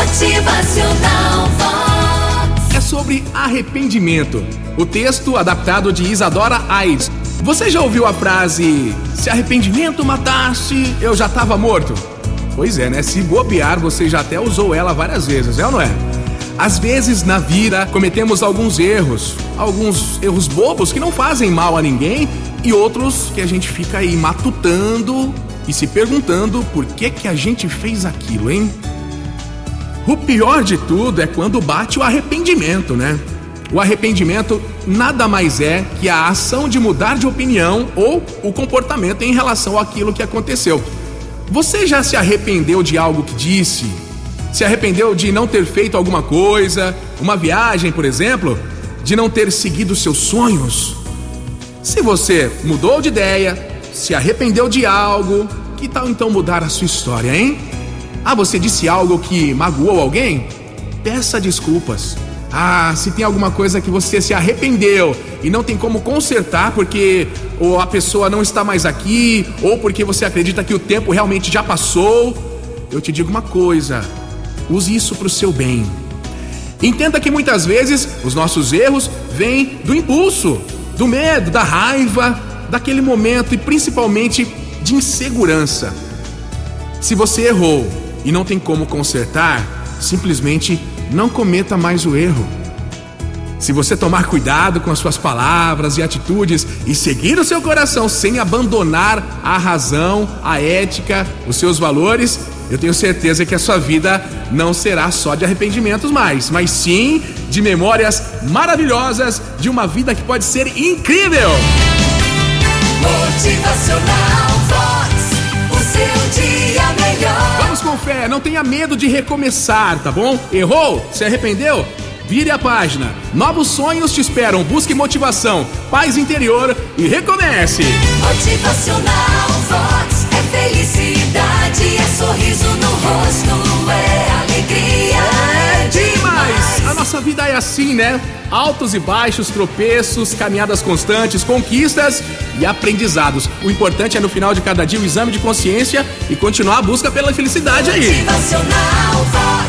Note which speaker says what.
Speaker 1: Motivacional.
Speaker 2: É sobre arrependimento. O texto adaptado de Isadora Aires. Você já ouviu a frase: Se arrependimento matasse, eu já tava morto? Pois é, né? Se bobear, você já até usou ela várias vezes, é ou não é? Às vezes na vida cometemos alguns erros, alguns erros bobos que não fazem mal a ninguém e outros que a gente fica aí matutando e se perguntando por que que a gente fez aquilo, hein? O pior de tudo é quando bate o arrependimento, né? O arrependimento nada mais é que a ação de mudar de opinião ou o comportamento em relação àquilo que aconteceu. Você já se arrependeu de algo que disse, se arrependeu de não ter feito alguma coisa, uma viagem, por exemplo, de não ter seguido seus sonhos? Se você mudou de ideia, se arrependeu de algo, que tal então mudar a sua história, hein? Ah, você disse algo que magoou alguém? Peça desculpas. Ah, se tem alguma coisa que você se arrependeu e não tem como consertar porque ou a pessoa não está mais aqui, ou porque você acredita que o tempo realmente já passou, eu te digo uma coisa: Use isso para o seu bem. Entenda que muitas vezes os nossos erros vêm do impulso, do medo, da raiva, daquele momento e principalmente de insegurança. Se você errou e não tem como consertar, simplesmente não cometa mais o erro. Se você tomar cuidado com as suas palavras e atitudes e seguir o seu coração sem abandonar a razão, a ética, os seus valores, eu tenho certeza que a sua vida não será só de arrependimentos mais, mas sim de memórias maravilhosas de uma vida que pode ser incrível. Fé, não tenha medo de recomeçar, tá bom? Errou? Se arrependeu? Vire a página. Novos sonhos te esperam. Busque motivação, paz interior e recomece.
Speaker 1: Motivacional Vox é felicidade,
Speaker 2: nossa vida é assim, né? Altos e baixos, tropeços, caminhadas constantes, conquistas e aprendizados. O importante é no final de cada dia o exame de consciência e continuar a busca pela felicidade aí.
Speaker 1: Motivacional.